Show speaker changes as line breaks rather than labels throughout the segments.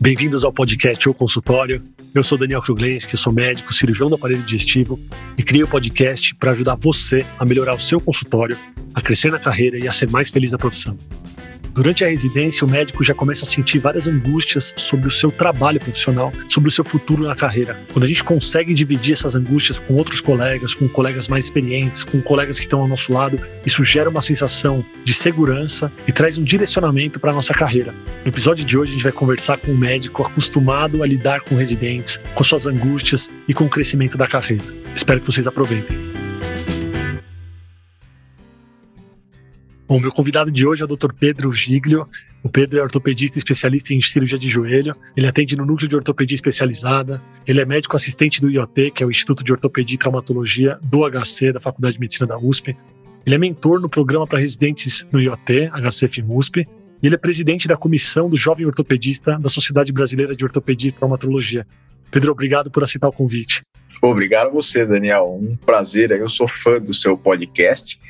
Bem-vindos ao podcast ou consultório. Eu sou Daniel Kruglenski, sou médico, cirurgião do aparelho digestivo e criei o um podcast para ajudar você a melhorar o seu consultório, a crescer na carreira e a ser mais feliz na profissão. Durante a residência, o médico já começa a sentir várias angústias sobre o seu trabalho profissional, sobre o seu futuro na carreira. Quando a gente consegue dividir essas angústias com outros colegas, com colegas mais experientes, com colegas que estão ao nosso lado, isso gera uma sensação de segurança e traz um direcionamento para a nossa carreira. No episódio de hoje, a gente vai conversar com um médico acostumado a lidar com residentes, com suas angústias e com o crescimento da carreira. Espero que vocês aproveitem. Bom, meu convidado de hoje é o Dr. Pedro Giglio. O Pedro é ortopedista especialista em cirurgia de joelho. Ele atende no núcleo de ortopedia especializada. Ele é médico assistente do IOT, que é o Instituto de Ortopedia e Traumatologia do HC, da Faculdade de Medicina da USP. Ele é mentor no programa para residentes no IOT, HCF-MUSP. E ele é presidente da comissão do Jovem Ortopedista da Sociedade Brasileira de Ortopedia e Traumatologia. Pedro, obrigado por aceitar o convite.
Obrigado a você, Daniel. Um prazer. Eu sou fã do seu podcast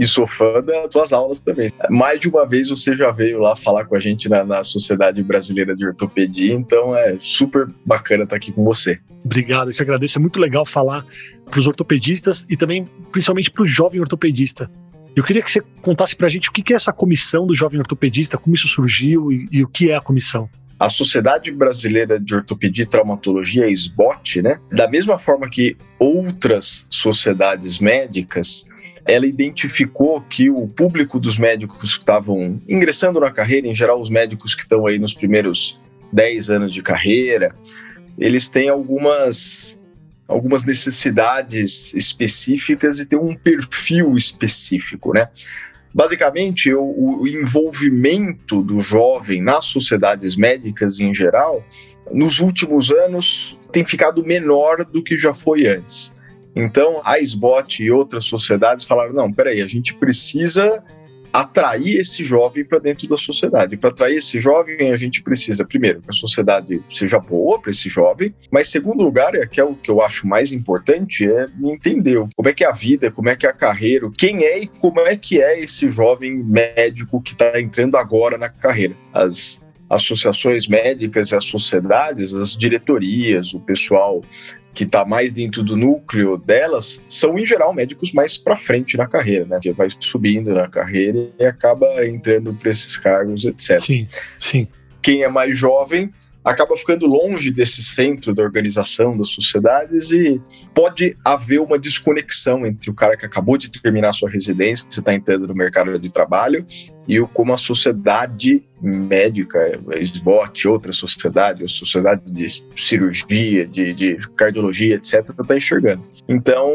e sou fã das tuas aulas também. Mais de uma vez você já veio lá falar com a gente na, na Sociedade Brasileira de Ortopedia, então é super bacana estar aqui com você.
Obrigado, eu que agradeço. É muito legal falar para os ortopedistas e também, principalmente, para o jovem ortopedista. Eu queria que você contasse para a gente o que é essa comissão do jovem ortopedista, como isso surgiu e, e o que é a comissão.
A Sociedade Brasileira de Ortopedia e Traumatologia, SBOT, né? Da mesma forma que outras sociedades médicas, ela identificou que o público dos médicos que estavam ingressando na carreira, em geral os médicos que estão aí nos primeiros 10 anos de carreira, eles têm algumas, algumas necessidades específicas e têm um perfil específico, né? Basicamente, o, o envolvimento do jovem nas sociedades médicas em geral, nos últimos anos, tem ficado menor do que já foi antes. Então, a SBOT e outras sociedades falaram: não, peraí, a gente precisa atrair esse jovem para dentro da sociedade. Para atrair esse jovem, a gente precisa, primeiro, que a sociedade seja boa para esse jovem, mas, segundo lugar, é que é o que eu acho mais importante, é entender como é que é a vida, como é que é a carreira, quem é e como é que é esse jovem médico que está entrando agora na carreira. As associações médicas e as sociedades, as diretorias, o pessoal que está mais dentro do núcleo delas são, em geral, médicos mais para frente na carreira, né? Que vai subindo na carreira e acaba entrando para esses cargos, etc.
Sim, sim.
Quem é mais jovem acaba ficando longe desse centro da organização das sociedades e pode haver uma desconexão entre o cara que acabou de terminar sua residência, que está entrando no mercado de trabalho, e o como a sociedade médica, SBOT, outra sociedade, a sociedade de cirurgia, de, de cardiologia, etc., está enxergando. Então,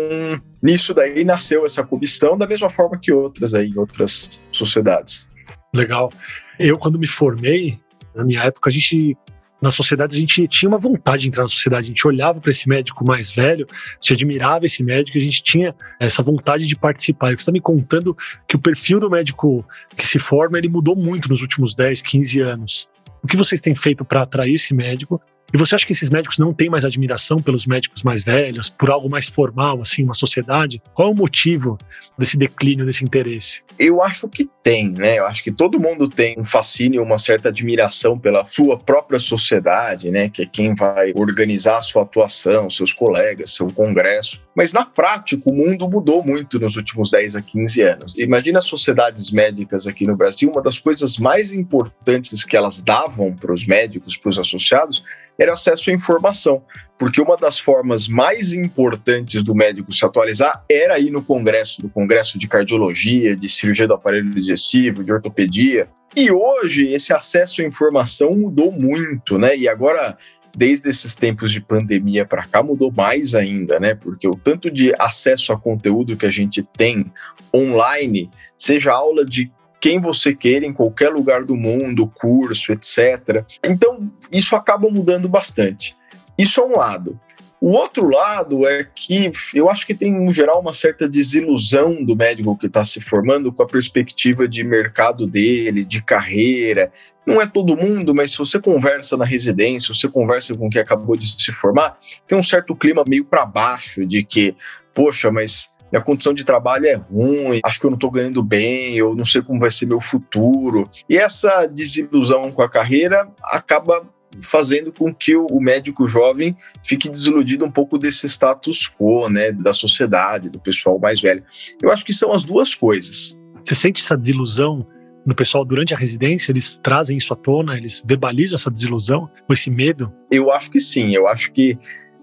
nisso daí nasceu essa comissão, da mesma forma que outras aí, outras sociedades.
Legal. Eu, quando me formei, na minha época, a gente na sociedade a gente tinha uma vontade de entrar na sociedade, a gente olhava para esse médico mais velho, a gente admirava esse médico, a gente tinha essa vontade de participar. E você está me contando que o perfil do médico que se forma ele mudou muito nos últimos 10, 15 anos. O que vocês têm feito para atrair esse médico e você acha que esses médicos não têm mais admiração pelos médicos mais velhos, por algo mais formal, assim, uma sociedade? Qual é o motivo desse declínio, desse interesse?
Eu acho que tem, né? Eu acho que todo mundo tem um fascínio, uma certa admiração pela sua própria sociedade, né? Que é quem vai organizar a sua atuação, seus colegas, seu congresso. Mas na prática, o mundo mudou muito nos últimos 10 a 15 anos. Imagina as sociedades médicas aqui no Brasil, uma das coisas mais importantes que elas davam para os médicos, para os associados, era acesso à informação, porque uma das formas mais importantes do médico se atualizar era ir no congresso, no congresso de cardiologia, de cirurgia do aparelho digestivo, de ortopedia. E hoje esse acesso à informação mudou muito, né? E agora desde esses tempos de pandemia para cá mudou mais ainda, né? Porque o tanto de acesso a conteúdo que a gente tem online, seja aula de quem você queira em qualquer lugar do mundo, curso, etc. Então, isso acaba mudando bastante. Isso é um lado. O outro lado é que eu acho que tem, no geral, uma certa desilusão do médico que está se formando com a perspectiva de mercado dele, de carreira. Não é todo mundo, mas se você conversa na residência, você conversa com quem acabou de se formar, tem um certo clima meio para baixo de que, poxa, mas minha condição de trabalho é ruim, acho que eu não estou ganhando bem, eu não sei como vai ser meu futuro. E essa desilusão com a carreira acaba fazendo com que o médico jovem fique desiludido um pouco desse status quo, né, da sociedade, do pessoal mais velho. Eu acho que são as duas coisas.
Você sente essa desilusão no pessoal durante a residência? Eles trazem isso à tona? Eles verbalizam essa desilusão ou esse medo?
Eu acho que sim. Eu acho que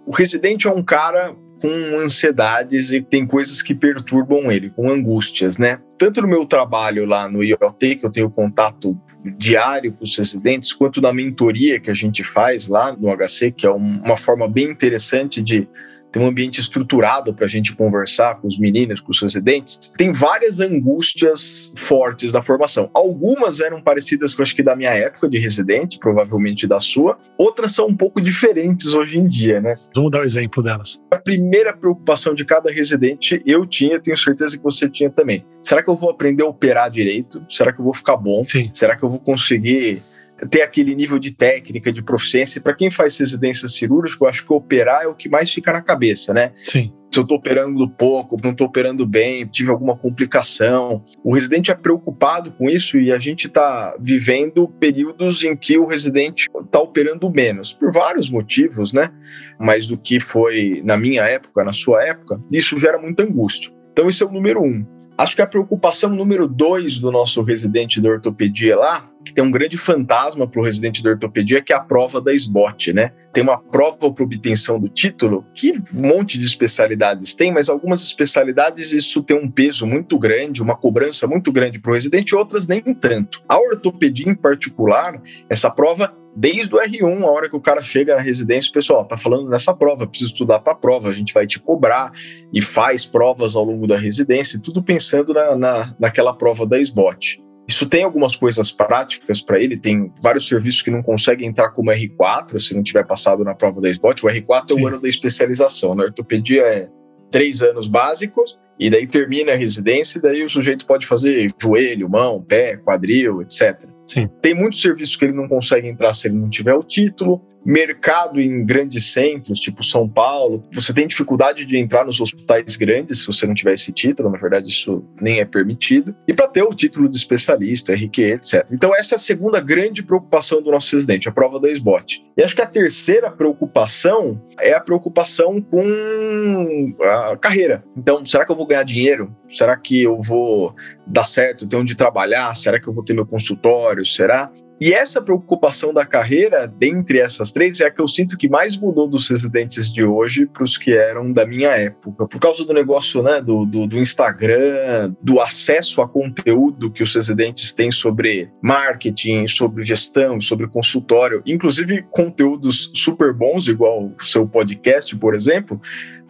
o residente é um cara com ansiedades e tem coisas que perturbam ele, com angústias, né? Tanto no meu trabalho lá no IoT, que eu tenho contato diário com os residentes, quanto na mentoria que a gente faz lá no HC, que é uma forma bem interessante de ter um ambiente estruturado para a gente conversar com os meninos, com os residentes, tem várias angústias fortes da formação. Algumas eram parecidas com acho que da minha época de residente, provavelmente da sua. Outras são um pouco diferentes hoje em dia, né?
Vamos dar o um exemplo delas.
A primeira preocupação de cada residente eu tinha, tenho certeza que você tinha também. Será que eu vou aprender a operar direito? Será que eu vou ficar bom?
Sim.
Será que eu vou conseguir ter aquele nível de técnica, de proficiência. Para quem faz residência cirúrgica, eu acho que operar é o que mais fica na cabeça, né?
Sim.
Se eu estou operando pouco, não estou operando bem, tive alguma complicação. O residente é preocupado com isso e a gente está vivendo períodos em que o residente está operando menos, por vários motivos, né? Mas do que foi na minha época, na sua época, isso gera muita angústia. Então, esse é o número um. Acho que a preocupação número dois do nosso residente de ortopedia lá, que tem um grande fantasma para o residente de ortopedia, que é a prova da SBOT, né? Tem uma prova para obtenção do título, que um monte de especialidades tem, mas algumas especialidades isso tem um peso muito grande, uma cobrança muito grande para o residente, outras nem tanto. A ortopedia, em particular, essa prova desde o R1, a hora que o cara chega na residência, o pessoal tá falando nessa prova, precisa estudar para a prova, a gente vai te cobrar e faz provas ao longo da residência, tudo pensando na, na, naquela prova da SBOT. Isso tem algumas coisas práticas para ele, tem vários serviços que não conseguem entrar como R4 se não tiver passado na prova da SBOT. O R4 Sim. é o ano da especialização, na ortopedia é três anos básicos, e daí termina a residência, e daí o sujeito pode fazer joelho, mão, pé, quadril, etc.
Sim.
Tem muitos serviços que ele não consegue entrar se ele não tiver o título. Mercado em grandes centros, tipo São Paulo, você tem dificuldade de entrar nos hospitais grandes se você não tiver esse título, na verdade isso nem é permitido. E para ter o título de especialista, RQE, etc. Então essa é a segunda grande preocupação do nosso residente, a prova da SBOT. E acho que a terceira preocupação é a preocupação com a carreira. Então, será que eu vou ganhar dinheiro? Será que eu vou dar certo, ter onde trabalhar? Será que eu vou ter meu consultório? Será? E essa preocupação da carreira, dentre essas três, é a que eu sinto que mais mudou dos residentes de hoje para os que eram da minha época. Por causa do negócio né, do, do, do, Instagram, do acesso a conteúdo que os residentes têm sobre marketing, sobre gestão, sobre consultório, inclusive conteúdos super bons, igual o seu podcast, por exemplo,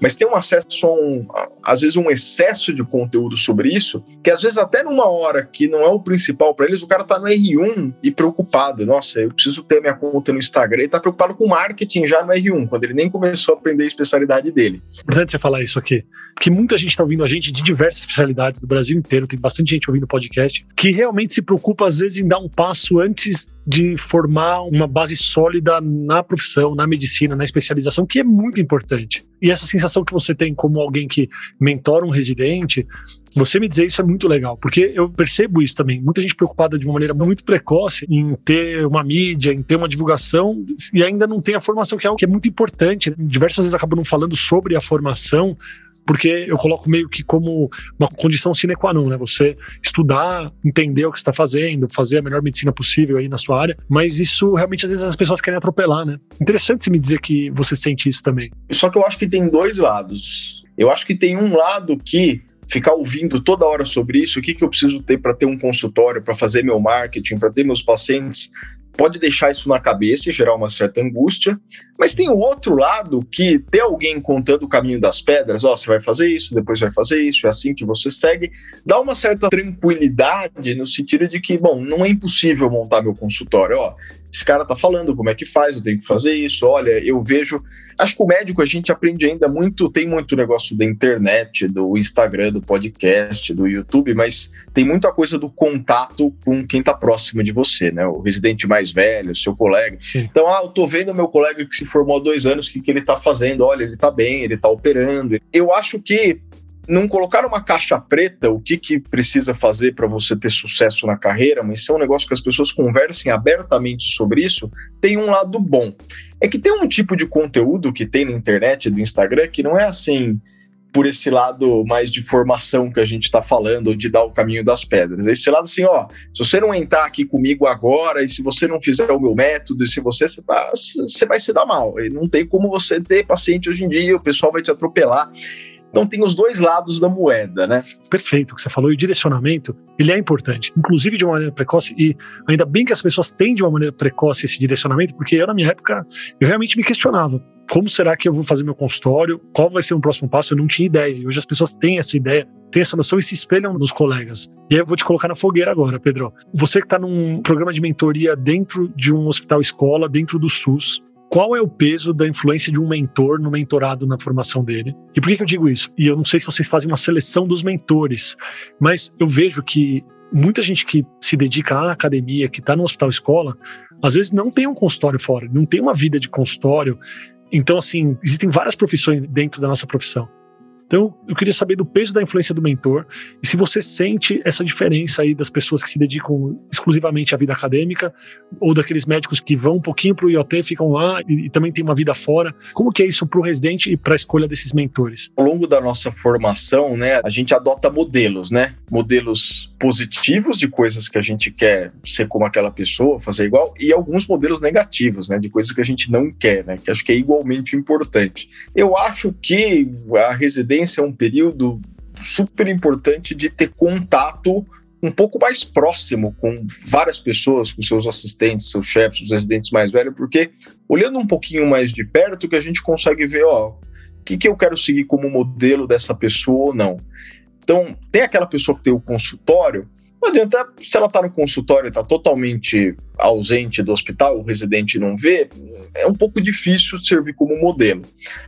mas tem um acesso a um, às vezes um excesso de conteúdo sobre isso, que às vezes até numa hora que não é o principal para eles, o cara tá no R1 e preocupado, nossa, eu preciso ter minha conta no Instagram, e tá preocupado com marketing já no R1, quando ele nem começou a aprender a especialidade dele.
Importante você falar isso aqui, porque muita gente está ouvindo a gente de diversas especialidades do Brasil inteiro, tem bastante gente ouvindo podcast, que realmente se preocupa às vezes em dar um passo antes de formar uma base sólida na profissão, na medicina, na especialização, que é muito importante. E essa sensação que você tem como alguém que mentora um residente, você me dizer isso é muito legal, porque eu percebo isso também. Muita gente preocupada de uma maneira muito precoce em ter uma mídia, em ter uma divulgação, e ainda não tem a formação, que é algo que é muito importante. Diversas vezes acabam não falando sobre a formação, porque eu coloco meio que como uma condição sine qua non, né? Você estudar, entender o que está fazendo, fazer a melhor medicina possível aí na sua área, mas isso realmente às vezes as pessoas querem atropelar, né? Interessante você me dizer que você sente isso também.
Só que eu acho que tem dois lados. Eu acho que tem um lado que ficar ouvindo toda hora sobre isso, o que, que eu preciso ter para ter um consultório, para fazer meu marketing, para ter meus pacientes pode deixar isso na cabeça e gerar uma certa angústia, mas tem o outro lado que ter alguém contando o caminho das pedras, ó, oh, você vai fazer isso, depois vai fazer isso, é assim que você segue, dá uma certa tranquilidade no sentido de que, bom, não é impossível montar meu consultório, ó, esse cara tá falando como é que faz, eu tenho que fazer isso, olha, eu vejo. Acho que o médico a gente aprende ainda muito, tem muito negócio da internet, do Instagram, do podcast, do YouTube, mas tem muita coisa do contato com quem tá próximo de você, né? O residente mais velho, seu colega. Sim. Então, ah, eu tô vendo meu colega que se formou há dois anos, o que, que ele tá fazendo? Olha, ele tá bem, ele tá operando. Eu acho que não colocar uma caixa preta o que, que precisa fazer para você ter sucesso na carreira, mas ser um negócio que as pessoas conversem abertamente sobre isso, tem um lado bom. É que tem um tipo de conteúdo que tem na internet, do Instagram, que não é assim por esse lado mais de formação que a gente está falando, de dar o caminho das pedras. Esse lado assim, ó, se você não entrar aqui comigo agora, e se você não fizer o meu método, e se você, você vai se dar mal. E não tem como você ter paciente hoje em dia, o pessoal vai te atropelar. Então tem os dois lados da moeda, né?
Perfeito, o que você falou. E o direcionamento, ele é importante, inclusive de uma maneira precoce. E ainda bem que as pessoas têm de uma maneira precoce esse direcionamento, porque eu, na minha época, eu realmente me questionava. Como será que eu vou fazer meu consultório? Qual vai ser o próximo passo? Eu não tinha ideia. E hoje as pessoas têm essa ideia, têm essa noção e se espelham nos colegas. E aí eu vou te colocar na fogueira agora, Pedro. Você que está num programa de mentoria dentro de um hospital escola, dentro do SUS, qual é o peso da influência de um mentor no mentorado na formação dele. E por que, que eu digo isso? E eu não sei se vocês fazem uma seleção dos mentores, mas eu vejo que muita gente que se dedica à academia, que está no hospital escola, às vezes não tem um consultório fora, não tem uma vida de consultório. Então, assim, existem várias profissões dentro da nossa profissão. Então, eu queria saber do peso da influência do mentor e se você sente essa diferença aí das pessoas que se dedicam exclusivamente à vida acadêmica ou daqueles médicos que vão um pouquinho para o IoT, ficam lá e, e, também tem uma vida fora. Como que é isso para o residente e para a escolha desses mentores?
Ao longo da nossa formação, né, a gente adota modelos, né? Modelos positivos de coisas que a gente quer ser como aquela pessoa, fazer igual, e alguns modelos negativos, né, de coisas que a gente não quer, né, que acho que é igualmente importante. Eu acho que a residência adolescência é um período super importante de ter contato um pouco mais próximo com várias pessoas, com seus assistentes, seus chefes, os residentes mais velhos, porque olhando um pouquinho mais de perto que a gente consegue ver, ó, o que, que eu quero seguir como modelo dessa pessoa ou não. Então, tem aquela pessoa que tem o consultório, não adianta, se ela está no consultório e está totalmente ausente do hospital, o residente não vê, é um pouco difícil servir como modelo.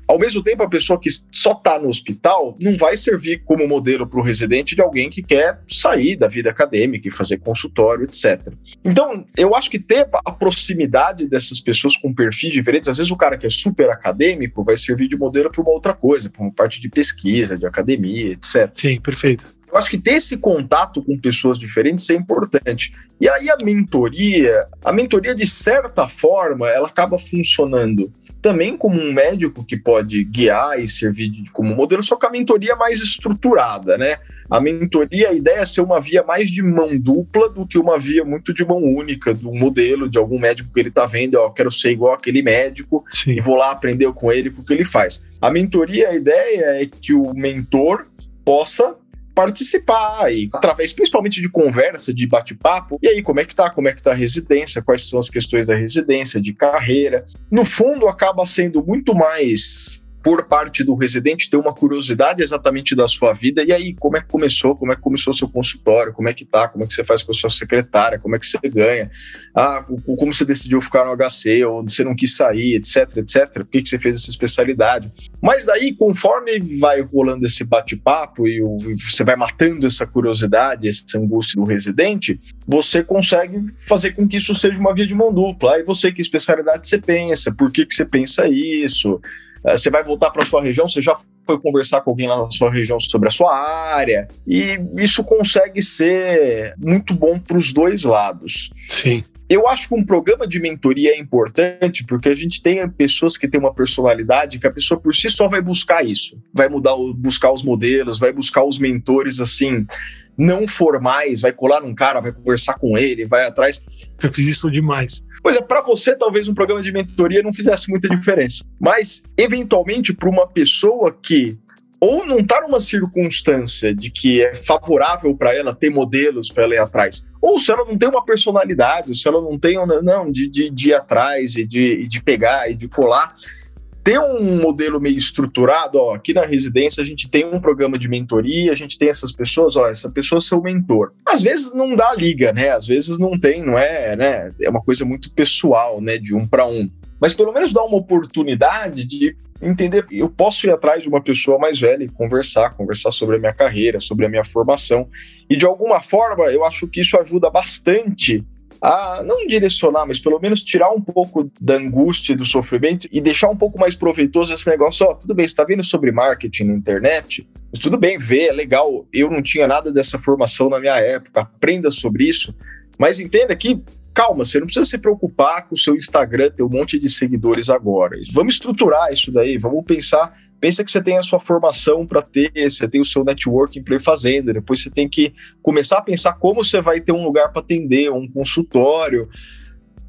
Ao mesmo tempo, a pessoa que só está no hospital não vai servir como modelo para o residente de alguém que quer sair da vida acadêmica e fazer consultório, etc. Então, eu acho que ter a proximidade dessas pessoas com perfis diferentes, às vezes o cara que é super acadêmico vai servir de modelo para uma outra coisa, para uma parte de pesquisa, de academia, etc.
Sim, perfeito.
Eu acho que ter esse contato com pessoas diferentes é importante. E aí a mentoria, a mentoria de certa forma, ela acaba funcionando também como um médico que pode guiar e servir de, como modelo, só que a mentoria é mais estruturada, né? A mentoria, a ideia é ser uma via mais de mão dupla do que uma via muito de mão única, do modelo de algum médico que ele está vendo, ó, quero ser igual aquele médico Sim. e vou lá aprender com ele o que ele faz. A mentoria, a ideia é que o mentor possa participar e através principalmente de conversa, de bate-papo. E aí, como é que tá? Como é que tá a residência? Quais são as questões da residência, de carreira? No fundo, acaba sendo muito mais por parte do residente ter uma curiosidade exatamente da sua vida. E aí, como é que começou? Como é que começou seu consultório? Como é que tá? Como é que você faz com a sua secretária? Como é que você ganha? Ah, como você decidiu ficar no HC? Ou você não quis sair, etc, etc. Por que, que você fez essa especialidade? Mas daí, conforme vai rolando esse bate-papo e você vai matando essa curiosidade, essa angústia do residente, você consegue fazer com que isso seja uma via de mão dupla. Aí você, que especialidade você pensa? Por que, que você pensa isso? Eh, você vai voltar para sua região, você já foi conversar com alguém lá na sua região sobre a sua área, e isso consegue ser muito bom para os dois lados.
Sim.
Eu acho que um programa de mentoria é importante porque a gente tem pessoas que têm uma personalidade que a pessoa por si só vai buscar isso, vai mudar, buscar os modelos, vai buscar os mentores assim não formais, vai colar num cara, vai conversar com ele, vai atrás.
Eu fiz isso demais.
Pois é, para você talvez um programa de mentoria não fizesse muita diferença, mas eventualmente para uma pessoa que ou não está numa circunstância de que é favorável para ela ter modelos para ela ir atrás, ou se ela não tem uma personalidade, se ela não tem, não, de, de, de ir atrás e de, de pegar e de colar, ter um modelo meio estruturado, ó, aqui na residência a gente tem um programa de mentoria, a gente tem essas pessoas, ó, essa pessoa é seu mentor. Às vezes não dá liga, né? Às vezes não tem, não é, né? É uma coisa muito pessoal, né, de um para um. Mas pelo menos dá uma oportunidade de entender, eu posso ir atrás de uma pessoa mais velha e conversar, conversar sobre a minha carreira, sobre a minha formação. E de alguma forma, eu acho que isso ajuda bastante a não direcionar, mas pelo menos tirar um pouco da angústia e do sofrimento e deixar um pouco mais proveitoso esse negócio. Ó, oh, tudo bem, está vendo sobre marketing na internet? Mas tudo bem, vê, é legal. Eu não tinha nada dessa formação na minha época, aprenda sobre isso. Mas entenda que calma, você não precisa se preocupar com o seu Instagram ter um monte de seguidores agora. Vamos estruturar isso daí, vamos pensar. Pensa que você tem a sua formação para ter, você tem o seu networking para ir fazendo, depois você tem que começar a pensar como você vai ter um lugar para atender, um consultório.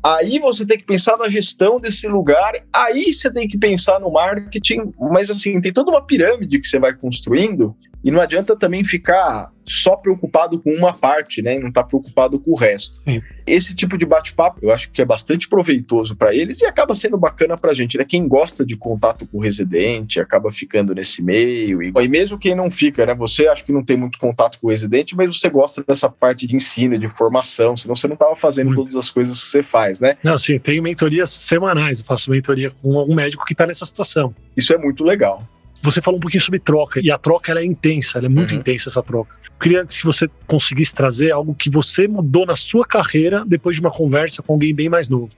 Aí você tem que pensar na gestão desse lugar, aí você tem que pensar no marketing, mas assim, tem toda uma pirâmide que você vai construindo e não adianta também ficar só preocupado com uma parte, né? E não estar tá preocupado com o resto. Sim. Esse tipo de bate-papo eu acho que é bastante proveitoso para eles e acaba sendo bacana para a gente, né? Quem gosta de contato com o residente acaba ficando nesse meio. E, e mesmo quem não fica, né? Você acha que não tem muito contato com o residente, mas você gosta dessa parte de ensino, de formação, senão você não estava fazendo muito. todas as coisas que você faz, né?
Não, sim, tenho mentorias semanais. Eu faço mentoria com algum médico que está nessa situação.
Isso é muito legal.
Você falou um pouquinho sobre troca, e a troca ela é intensa, ela é muito uhum. intensa essa troca. Eu queria que se você conseguisse trazer algo que você mudou na sua carreira depois de uma conversa com alguém bem mais novo.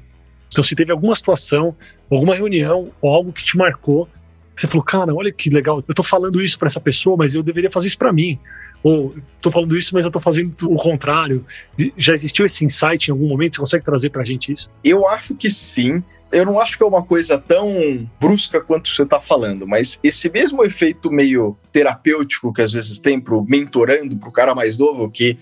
Então, se teve alguma situação, alguma reunião, ou algo que te marcou, você falou, cara, olha que legal, eu tô falando isso para essa pessoa, mas eu deveria fazer isso para mim. Ou tô falando isso, mas eu tô fazendo o contrário. Já existiu esse insight em algum momento? Você consegue trazer pra gente isso?
Eu acho que sim eu não acho que é uma coisa tão brusca quanto você está falando, mas esse mesmo efeito meio terapêutico que às vezes tem pro mentorando, pro cara mais novo, que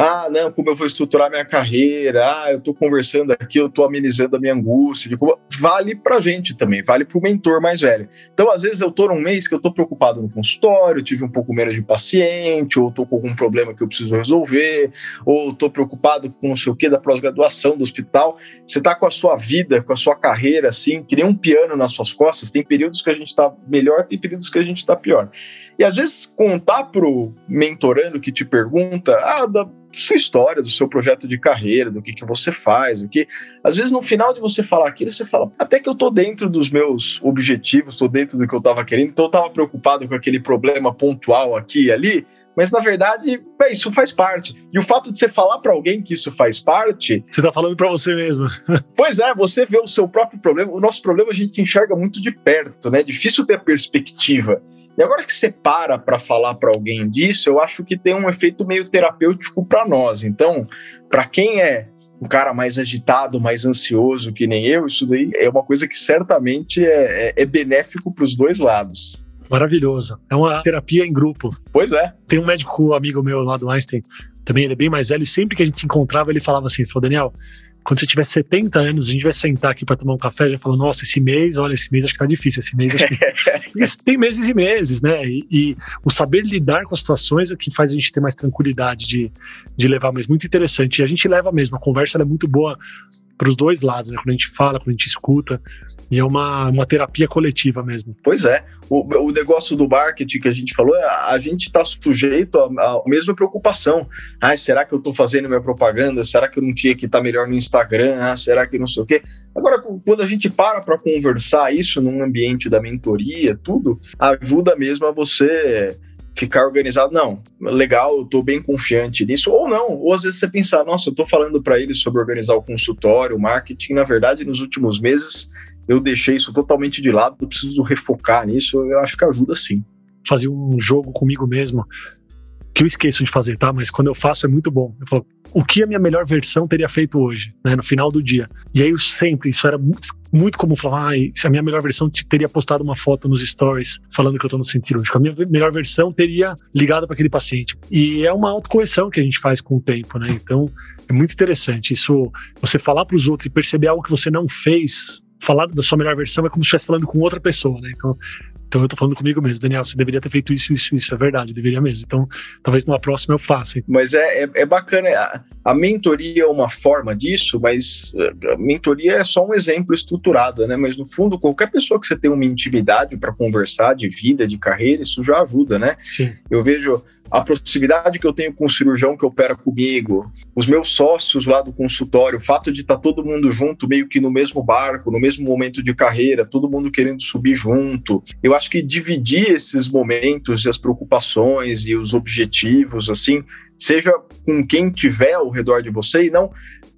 ah, não, como eu vou estruturar minha carreira, ah, eu estou conversando aqui, eu estou amenizando a minha angústia, como... vale para gente também, vale para o mentor mais velho. Então, às vezes eu estou num mês que eu estou preocupado no consultório, tive um pouco menos de paciente, ou estou com algum problema que eu preciso resolver, ou estou preocupado com não sei o que da pós-graduação do hospital. Você está com a sua vida, com a sua carreira, assim, que nem um piano nas suas costas, tem períodos que a gente está melhor, tem períodos que a gente está pior. E às vezes contar pro mentorando que te pergunta, ah, da sua história, do seu projeto de carreira, do que, que você faz, o que. Às vezes, no final de você falar aquilo, você fala, até que eu tô dentro dos meus objetivos, tô dentro do que eu tava querendo, então eu tava preocupado com aquele problema pontual aqui e ali. Mas na verdade, bem, isso faz parte. E o fato de você falar para alguém que isso faz parte.
Você tá falando para você mesmo.
pois é, você vê o seu próprio problema. O nosso problema a gente enxerga muito de perto, né? Difícil ter perspectiva. E agora que você para para falar para alguém disso, eu acho que tem um efeito meio terapêutico para nós. Então, para quem é um cara mais agitado, mais ansioso que nem eu, isso daí é uma coisa que certamente é, é, é benéfico para os dois lados.
Maravilhoso. É uma terapia em grupo.
Pois é.
Tem um médico amigo meu lá do Einstein, também ele é bem mais velho, e sempre que a gente se encontrava, ele falava assim: falou, Daniel, quando você tiver 70 anos, a gente vai sentar aqui para tomar um café e já falar, nossa, esse mês, olha, esse mês acho que tá difícil, esse mês acho que... tem meses e meses, né? E, e, o saber lidar com as situações é que faz a gente ter mais tranquilidade de, de levar, mas muito interessante. E a gente leva mesmo, a conversa é muito boa para os dois lados, né? Quando a gente fala, quando a gente escuta, e é uma, uma terapia coletiva mesmo.
Pois é. O, o negócio do marketing que a gente falou, a, a gente está sujeito à mesma preocupação. Ah, será que eu estou fazendo minha propaganda? Será que eu não tinha que estar tá melhor no Instagram? Ah, será que não sei o quê? Agora, quando a gente para para conversar isso num ambiente da mentoria, tudo, ajuda mesmo a você ficar organizado. Não, legal, eu estou bem confiante nisso. Ou não, ou às vezes você pensar, nossa, eu estou falando para eles sobre organizar o consultório, o marketing. Na verdade, nos últimos meses eu deixei isso totalmente de lado, eu preciso refocar nisso, eu acho que ajuda sim.
Fazer um jogo comigo mesmo, que eu esqueço de fazer, tá? Mas quando eu faço é muito bom. Eu falo, o que a minha melhor versão teria feito hoje, né? No final do dia. E aí eu sempre, isso era muito, comum, falar, ah, se a minha melhor versão teria postado uma foto nos stories falando que eu tô no centro cirúrgico. A minha melhor versão teria ligado para aquele paciente. E é uma autocorreção que a gente faz com o tempo, né? Então é muito interessante. Isso, você falar para os outros e perceber algo que você não fez falar da sua melhor versão é como se estivesse falando com outra pessoa, né? Então, então eu tô falando comigo mesmo, Daniel, você deveria ter feito isso, isso, isso, é verdade, deveria mesmo. Então, talvez numa próxima eu faça.
Mas é, é, é bacana, a, a, mentoria é uma forma disso, mas eh, a mentoria é só um exemplo estruturado, né? Mas no fundo, qualquer pessoa que você tem uma intimidade para conversar de vida, de carreira, isso já ajuda, né?
Sim.
Eu vejo a proximidade que eu tenho com o cirurgião que opera comigo, os meus sócios lá do consultório, o fato de estar tá todo mundo junto, meio que no mesmo barco, no mesmo momento de carreira, todo mundo querendo subir junto. Eu acho que dividir esses momentos e as preocupações e os objetivos, assim, seja com quem tiver ao redor de você e não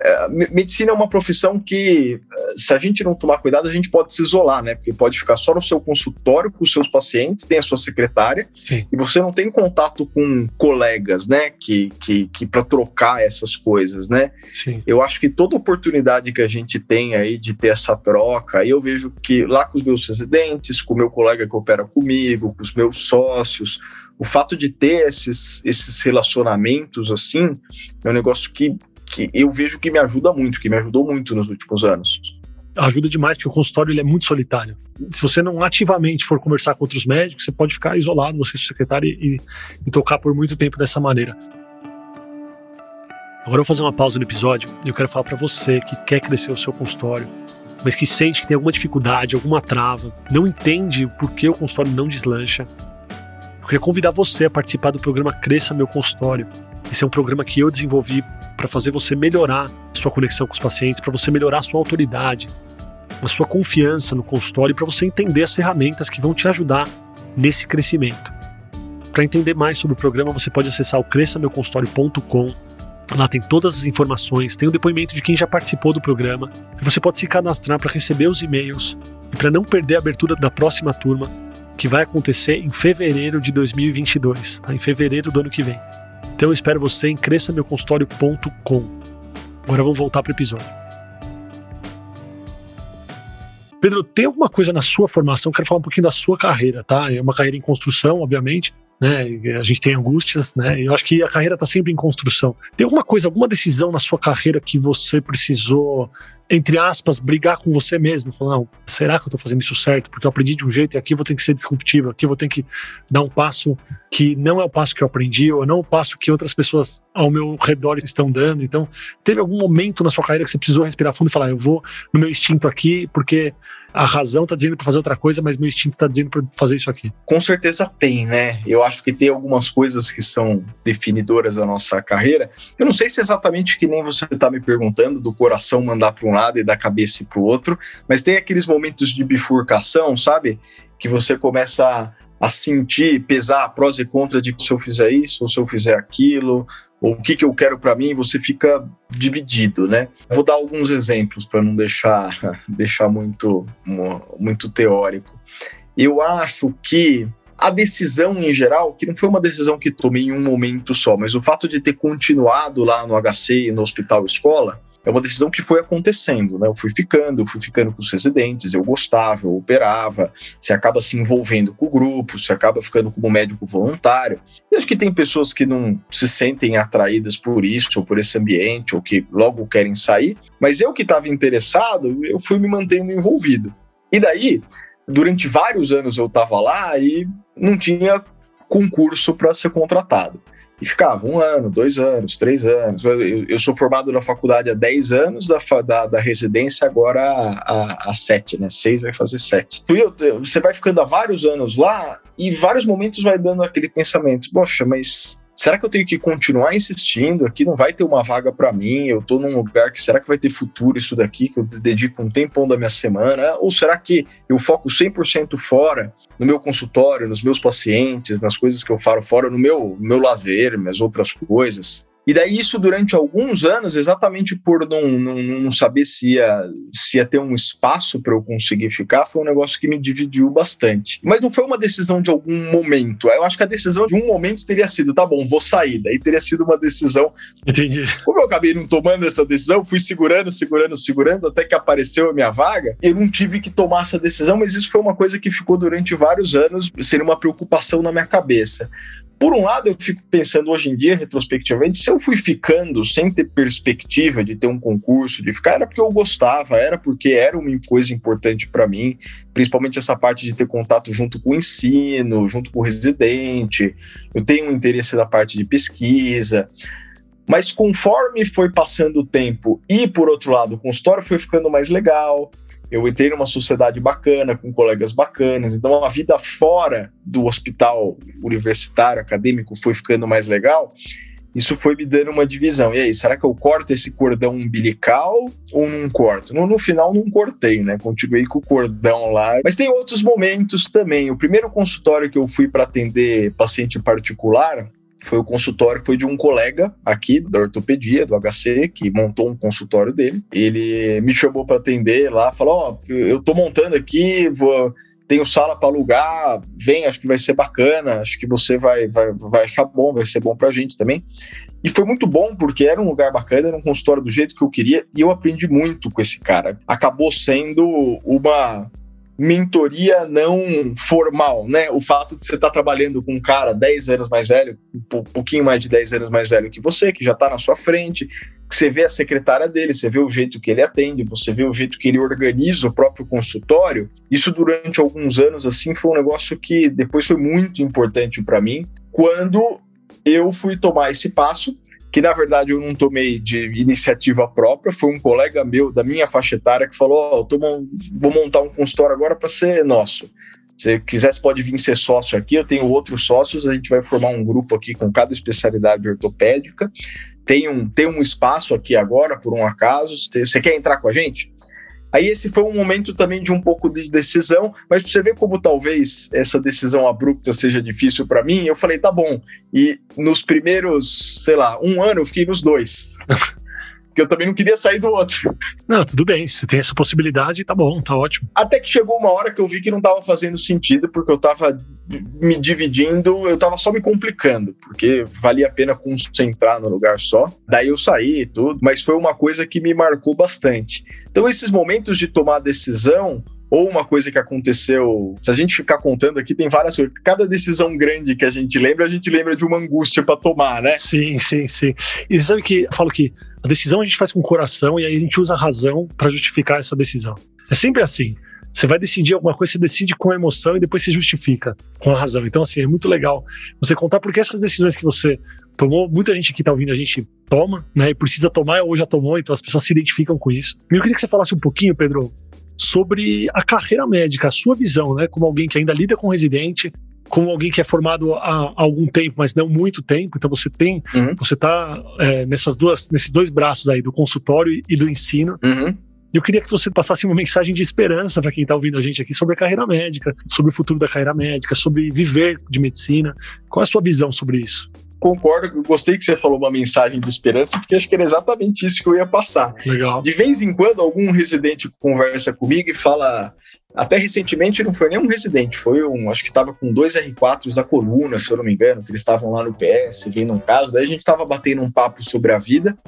é, medicina é uma profissão que, é, se a gente não tomar cuidado, a gente pode se isolar, né? Porque pode ficar só no seu consultório com os seus pacientes, tem a sua secretária, Sim. e você não tem contato com colegas, né? Que, que, que para trocar essas coisas, né? Sim. Eu acho que toda oportunidade que a gente tem aí de ter essa troca, eu vejo que lá com os meus residentes, com o meu colega que opera comigo, com os meus sócios, o fato de ter esses, esses relacionamentos assim é um negócio que que eu vejo que me ajuda muito, que me ajudou muito nos últimos anos.
Ajuda demais, porque o consultório ele é muito solitário. Se você não ativamente for conversar com outros médicos, você pode ficar isolado, você secretário, e, e tocar por muito tempo dessa maneira. Agora eu vou fazer uma pausa no episódio e eu quero falar para você que quer crescer o seu consultório, mas que sente que tem alguma dificuldade, alguma trava, não entende por que o consultório não deslancha. Eu queria convidar você a participar do programa Cresça Meu Consultório. Esse é um programa que eu desenvolvi para fazer você melhorar sua conexão com os pacientes, para você melhorar sua autoridade, a sua confiança no consultório, para você entender as ferramentas que vão te ajudar nesse crescimento. Para entender mais sobre o programa, você pode acessar o cresçameuconsultório.com. Lá tem todas as informações, tem o depoimento de quem já participou do programa. Você pode se cadastrar para receber os e-mails e para não perder a abertura da próxima turma, que vai acontecer em fevereiro de 2022, tá? em fevereiro do ano que vem. Então eu espero você em cresçameuconsultório.com. Agora vamos voltar para o episódio. Pedro, tem alguma coisa na sua formação? Quero falar um pouquinho da sua carreira, tá? É uma carreira em construção, obviamente, né? A gente tem angústias, né? Eu acho que a carreira está sempre em construção. Tem alguma coisa, alguma decisão na sua carreira que você precisou entre aspas, brigar com você mesmo. Falar, não, será que eu estou fazendo isso certo? Porque eu aprendi de um jeito e aqui eu vou ter que ser disruptivo, aqui eu vou ter que dar um passo que não é o passo que eu aprendi, ou não é o passo que outras pessoas ao meu redor estão dando. Então, teve algum momento na sua carreira que você precisou respirar fundo e falar, eu vou no meu instinto aqui, porque a razão está dizendo para fazer outra coisa, mas meu instinto está dizendo para fazer isso aqui.
Com certeza tem, né? Eu acho que tem algumas coisas que são definidoras da nossa carreira. Eu não sei se é exatamente que nem você está me perguntando, do coração mandar para um lado e da cabeça para o outro, mas tem aqueles momentos de bifurcação, sabe? Que você começa a, a sentir, pesar prós e contras de se eu fizer isso ou se eu fizer aquilo, ou o que, que eu quero para mim, você fica dividido, né? Vou dar alguns exemplos para não deixar, deixar muito, muito teórico. Eu acho que a decisão em geral, que não foi uma decisão que tomei em um momento só, mas o fato de ter continuado lá no HC e no hospital escola, é uma decisão que foi acontecendo, né? Eu fui ficando, fui ficando com os residentes, eu gostava, eu operava, você acaba se envolvendo com o grupo, você acaba ficando como médico voluntário. E acho que tem pessoas que não se sentem atraídas por isso, ou por esse ambiente, ou que logo querem sair, mas eu que estava interessado, eu fui me mantendo envolvido. E daí, durante vários anos eu estava lá e não tinha concurso para ser contratado. E ficava um ano, dois anos, três anos. Eu, eu sou formado na faculdade há dez anos, da, da, da residência agora há, sete, né? Seis vai fazer sete. Você vai ficando há vários anos lá e vários momentos vai dando aquele pensamento: poxa, mas será que eu tenho que continuar insistindo? Aqui não vai ter uma vaga para mim, eu estou num lugar que será que vai ter futuro isso daqui, que eu dedico um tempão da minha semana? Ou será que eu foco 100% fora, no meu consultório, nos meus pacientes, nas coisas que eu falo fora, no meu, meu lazer, minhas outras coisas? E daí isso durante alguns anos, exatamente por não, não, não saber se ia, se ia ter um espaço para eu conseguir ficar, foi um negócio que me dividiu bastante. Mas não foi uma decisão de algum momento. Eu acho que a decisão de um momento teria sido, tá bom, vou sair. Daí teria sido uma decisão.
Entendi.
Como eu acabei não tomando essa decisão, fui segurando, segurando, segurando, até que apareceu a minha vaga, eu não tive que tomar essa decisão, mas isso foi uma coisa que ficou durante vários anos, sendo uma preocupação na minha cabeça. Por um lado, eu fico pensando hoje em dia, retrospectivamente, se eu fui ficando sem ter perspectiva de ter um concurso, de ficar, era porque eu gostava, era porque era uma coisa importante para mim, principalmente essa parte de ter contato junto com o ensino, junto com o residente. Eu tenho um interesse na parte de pesquisa. Mas conforme foi passando o tempo e, por outro lado, o consultório foi ficando mais legal, eu entrei numa sociedade bacana, com colegas bacanas, então a vida fora do hospital universitário, acadêmico, foi ficando mais legal. Isso foi me dando uma divisão. E aí, será que eu corto esse cordão umbilical ou não corto? No, no final, não cortei, né? Continuei com o cordão lá. Mas tem outros momentos também. O primeiro consultório que eu fui para atender paciente particular, foi o consultório, foi de um colega aqui da ortopedia, do HC, que montou um consultório dele. Ele me chamou para atender lá, falou: Ó, oh, eu tô montando aqui, vou tenho sala para alugar, vem, acho que vai ser bacana, acho que você vai, vai, vai achar bom, vai ser bom para a gente também. E foi muito bom porque era um lugar bacana, era um consultório do jeito que eu queria e eu aprendi muito com esse cara. Acabou sendo uma mentoria não formal, né? O fato de você estar tá trabalhando com um cara 10 anos mais velho, um pouquinho mais de 10 anos mais velho que você, que já está na sua frente, que você vê a secretária dele, você vê o jeito que ele atende, você vê o jeito que ele organiza o próprio consultório. Isso durante alguns anos assim foi um negócio que depois foi muito importante para mim, quando eu fui tomar esse passo que na verdade eu não tomei de iniciativa própria, foi um colega meu da minha faixa etária que falou: oh, vou montar um consultório agora para ser nosso. Se quiser, você pode vir ser sócio aqui. Eu tenho outros sócios, a gente vai formar um grupo aqui com cada especialidade ortopédica. Tem um, tem um espaço aqui agora, por um acaso. Você quer entrar com a gente? Aí esse foi um momento também de um pouco de decisão, mas você vê como talvez essa decisão abrupta seja difícil para mim, eu falei, tá bom. E nos primeiros, sei lá, um ano eu fiquei nos dois. porque eu também não queria sair do outro.
Não, tudo bem, você tem essa possibilidade, tá bom, tá ótimo.
Até que chegou uma hora que eu vi que não estava fazendo sentido, porque eu estava me dividindo, eu estava só me complicando, porque valia a pena concentrar no lugar só. Daí eu saí e tudo, mas foi uma coisa que me marcou bastante. Então, esses momentos de tomar decisão, ou uma coisa que aconteceu. Se a gente ficar contando aqui, tem várias coisas. Cada decisão grande que a gente lembra, a gente lembra de uma angústia para tomar, né?
Sim, sim, sim. E sabe que eu falo que a decisão a gente faz com o coração e aí a gente usa a razão para justificar essa decisão. É sempre assim. Você vai decidir alguma coisa, você decide com a emoção e depois você justifica com a razão. Então, assim, é muito legal você contar porque essas decisões que você tomou, muita gente que está ouvindo a gente toma, né? E precisa tomar ou já tomou, então as pessoas se identificam com isso. E eu queria que você falasse um pouquinho, Pedro, sobre a carreira médica, a sua visão, né? Como alguém que ainda lida com residente, como alguém que é formado há, algum tempo, mas não muito tempo. Então você tem, uhum. você está é, nessas duas, nesses dois braços aí do consultório e do ensino.
Uhum.
Eu queria que você passasse uma mensagem de esperança para quem está ouvindo a gente aqui sobre a carreira médica, sobre o futuro da carreira médica, sobre viver de medicina. Qual é a sua visão sobre isso?
Concordo, gostei que você falou uma mensagem de esperança, porque acho que era exatamente isso que eu ia passar.
Legal.
De vez em quando, algum residente conversa comigo e fala: até recentemente não foi nem um residente, foi um, acho que estava com dois R4s da coluna, se eu não me engano, que eles estavam lá no PS, vendo um caso, daí a gente estava batendo um papo sobre a vida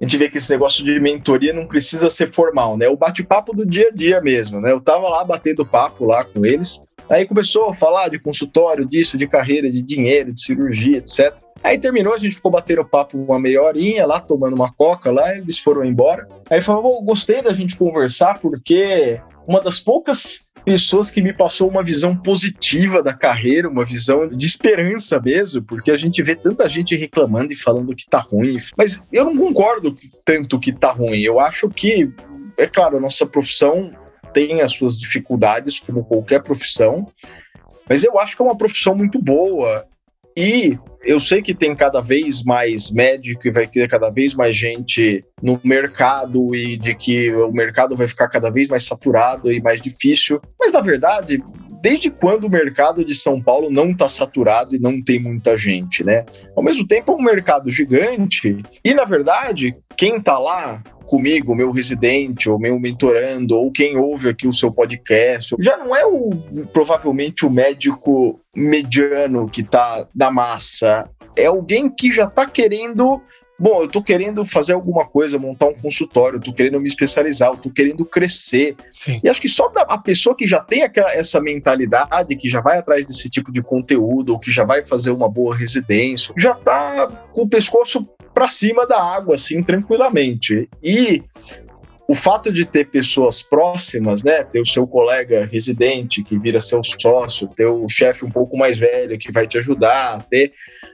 a gente vê que esse negócio de mentoria não precisa ser formal, né? O bate-papo do dia a dia mesmo, né? Eu tava lá batendo papo lá com eles, aí começou a falar de consultório, disso, de carreira, de dinheiro, de cirurgia, etc. Aí terminou, a gente ficou batendo papo uma meia horinha lá, tomando uma coca lá, eles foram embora. Aí falou, gostei da gente conversar porque uma das poucas pessoas que me passou uma visão positiva da carreira, uma visão de esperança mesmo, porque a gente vê tanta gente reclamando e falando que tá ruim. Mas eu não concordo tanto que tá ruim. Eu acho que, é claro, a nossa profissão tem as suas dificuldades, como qualquer profissão, mas eu acho que é uma profissão muito boa. E eu sei que tem cada vez mais médico e vai ter cada vez mais gente no mercado e de que o mercado vai ficar cada vez mais saturado e mais difícil. Mas na verdade, desde quando o mercado de São Paulo não está saturado e não tem muita gente, né? Ao mesmo tempo, é um mercado gigante e na verdade, quem está lá comigo, meu residente, ou meu mentorando, ou quem ouve aqui o seu podcast, já não é o provavelmente o médico mediano que está da massa. É alguém que já está querendo Bom, eu estou querendo fazer alguma coisa, montar um consultório, tô querendo me especializar, eu tô querendo crescer.
Sim.
E acho que só a pessoa que já tem aquela, essa mentalidade, que já vai atrás desse tipo de conteúdo, ou que já vai fazer uma boa residência, já está com o pescoço para cima da água, assim, tranquilamente. E o fato de ter pessoas próximas, né, ter o seu colega residente que vira seu sócio, ter o chefe um pouco mais velho que vai te ajudar, ter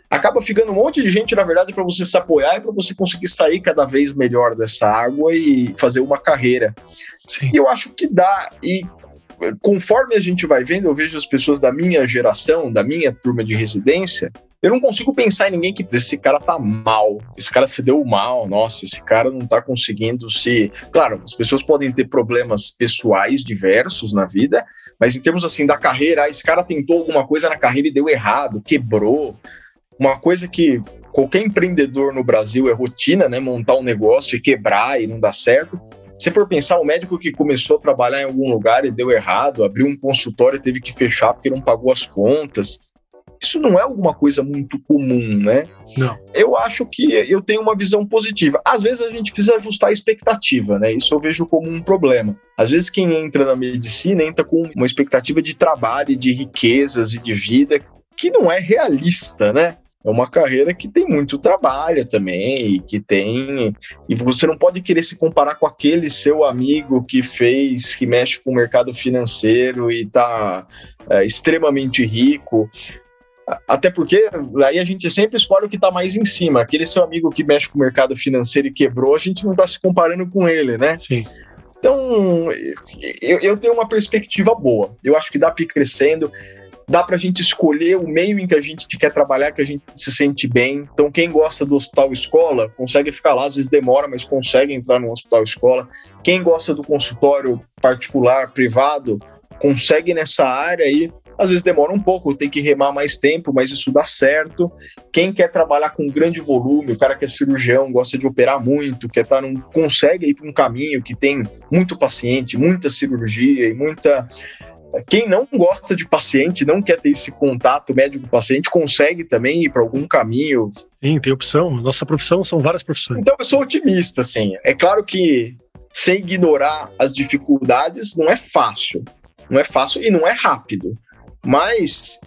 acaba ficando um monte de gente, na verdade, para você se apoiar e para você conseguir sair cada vez melhor dessa água e fazer uma carreira.
Sim.
E eu acho que dá e conforme a gente vai vendo, eu vejo as pessoas da minha geração, da minha turma de residência, eu não consigo pensar em ninguém que esse cara tá mal, esse cara se deu mal, nossa, esse cara não tá conseguindo se. Claro, as pessoas podem ter problemas pessoais diversos na vida, mas em termos assim da carreira, ah, esse cara tentou alguma coisa na carreira e deu errado, quebrou. uma coisa que qualquer empreendedor no Brasil é rotina, né? Montar um negócio e quebrar e não dar certo. Se for pensar, o médico que começou a trabalhar em algum lugar e deu errado, abriu um consultório e teve que fechar porque não pagou as contas. Isso não é alguma coisa muito comum, né?
Não.
Eu acho que eu tenho uma visão positiva. Às vezes a gente precisa ajustar a expectativa, né? Isso eu vejo como um problema. Às vezes quem entra na medicina entra com uma expectativa de trabalho, de riquezas e de vida que não é realista, né? é uma carreira que tem muito trabalho também, e que tem. E você não pode querer se comparar com aquele seu amigo que fez, que mexe com o mercado financeiro e está é, extremamente rico. Até porque aí a gente sempre escolhe o que está mais em cima. Aquele seu amigo que mexe com o mercado financeiro e quebrou, a gente não está se comparando com ele, né?
Sim.
Então, eu, eu tenho uma perspectiva boa. Eu acho que dá para ir crescendo dá para a gente escolher o meio em que a gente quer trabalhar, que a gente se sente bem. Então, quem gosta do hospital escola consegue ficar lá, às vezes demora, mas consegue entrar no hospital escola. Quem gosta do consultório particular, privado, consegue nessa área aí. Às vezes demora um pouco, tem que remar mais tempo, mas isso dá certo. Quem quer trabalhar com grande volume, o cara que é cirurgião, gosta de operar muito, quer estar tá num, consegue ir para um caminho que tem muito paciente, muita cirurgia e muita quem não gosta de paciente, não quer ter esse contato médico-paciente, consegue também ir para algum caminho.
Sim, tem opção. Nossa profissão são várias profissões.
Então eu sou otimista, assim. É claro que sem ignorar as dificuldades não é fácil. Não é fácil e não é rápido. Mas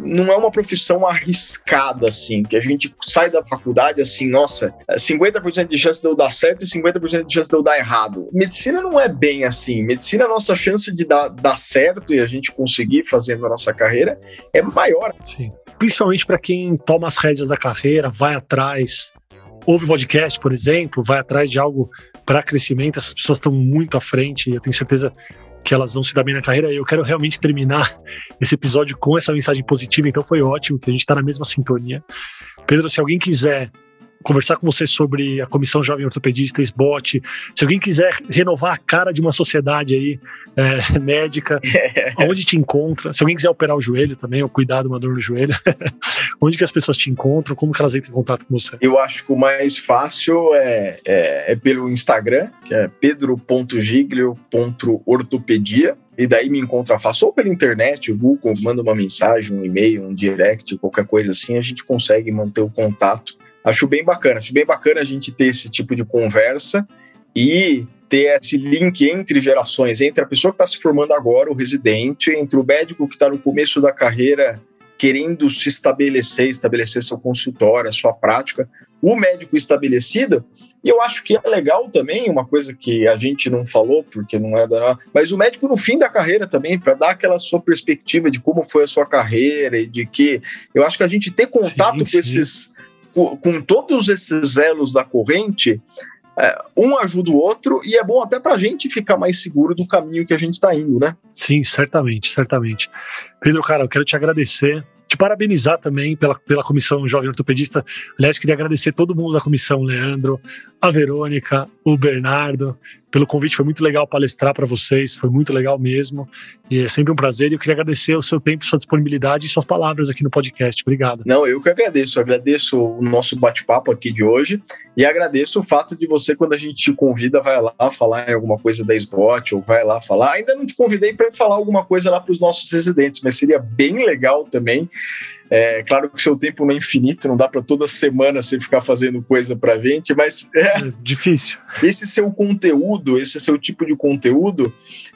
não é uma profissão arriscada, assim, que a gente sai da faculdade assim, nossa, 50% de chance de eu dar certo e 50% de chance de eu dar errado. Medicina não é bem assim. Medicina, a nossa chance de dar, dar certo e a gente conseguir fazendo a nossa carreira é maior.
Sim. Principalmente para quem toma as rédeas da carreira, vai atrás, ouve podcast, por exemplo, vai atrás de algo para crescimento, essas pessoas estão muito à frente, e eu tenho certeza que elas vão se dar bem na carreira. Eu quero realmente terminar esse episódio com essa mensagem positiva, então foi ótimo que a gente está na mesma sintonia. Pedro, se alguém quiser conversar com você sobre a Comissão Jovem Ortopedista, SBOT. Se alguém quiser renovar a cara de uma sociedade aí é, médica, onde te encontra? Se alguém quiser operar o joelho também, ou cuidar de uma dor no joelho, onde que as pessoas te encontram? Como que elas entram em contato com você?
Eu acho que o mais fácil é, é, é pelo Instagram, que é pedro.giglio.ortopedia. E daí me encontra fácil, ou pela internet, o Google, manda uma mensagem, um e-mail, um direct, qualquer coisa assim, a gente consegue manter o contato Acho bem bacana, acho bem bacana a gente ter esse tipo de conversa e ter esse link entre gerações, entre a pessoa que está se formando agora, o residente, entre o médico que está no começo da carreira querendo se estabelecer, estabelecer seu consultório, a sua prática, o médico estabelecido. E eu acho que é legal também, uma coisa que a gente não falou, porque não é da. Mas o médico no fim da carreira também, para dar aquela sua perspectiva de como foi a sua carreira e de que. Eu acho que a gente ter contato sim, com sim. esses com todos esses elos da corrente, é, um ajuda o outro e é bom até para a gente ficar mais seguro do caminho que a gente está indo, né?
Sim, certamente, certamente. Pedro, cara, eu quero te agradecer te parabenizar também pela, pela comissão Jovem Ortopedista. Aliás, queria agradecer todo mundo da comissão, Leandro, a Verônica, o Bernardo, pelo convite. Foi muito legal palestrar para vocês, foi muito legal mesmo. E é sempre um prazer. E eu queria agradecer o seu tempo, sua disponibilidade e suas palavras aqui no podcast. Obrigado.
Não, eu que agradeço. Eu agradeço o nosso bate-papo aqui de hoje e agradeço o fato de você, quando a gente te convida, vai lá falar em alguma coisa da SBOT ou vai lá falar. Ainda não te convidei para falar alguma coisa lá para os nossos residentes, mas seria bem legal também é claro que o seu tempo não é infinito, não dá para toda semana você ficar fazendo coisa para gente, mas é,
é difícil.
Esse seu conteúdo, esse seu tipo de conteúdo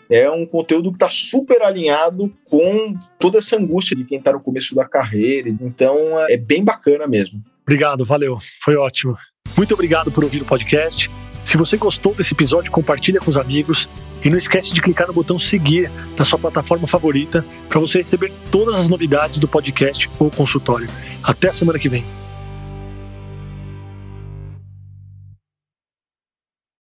é um conteúdo que está super alinhado com toda essa angústia de quem está no começo da carreira. Então é bem bacana mesmo.
Obrigado, valeu, foi ótimo. Muito obrigado por ouvir o podcast. Se você gostou desse episódio, compartilha com os amigos e não esquece de clicar no botão seguir na sua plataforma favorita para você receber todas as novidades do podcast ou consultório. Até semana que vem.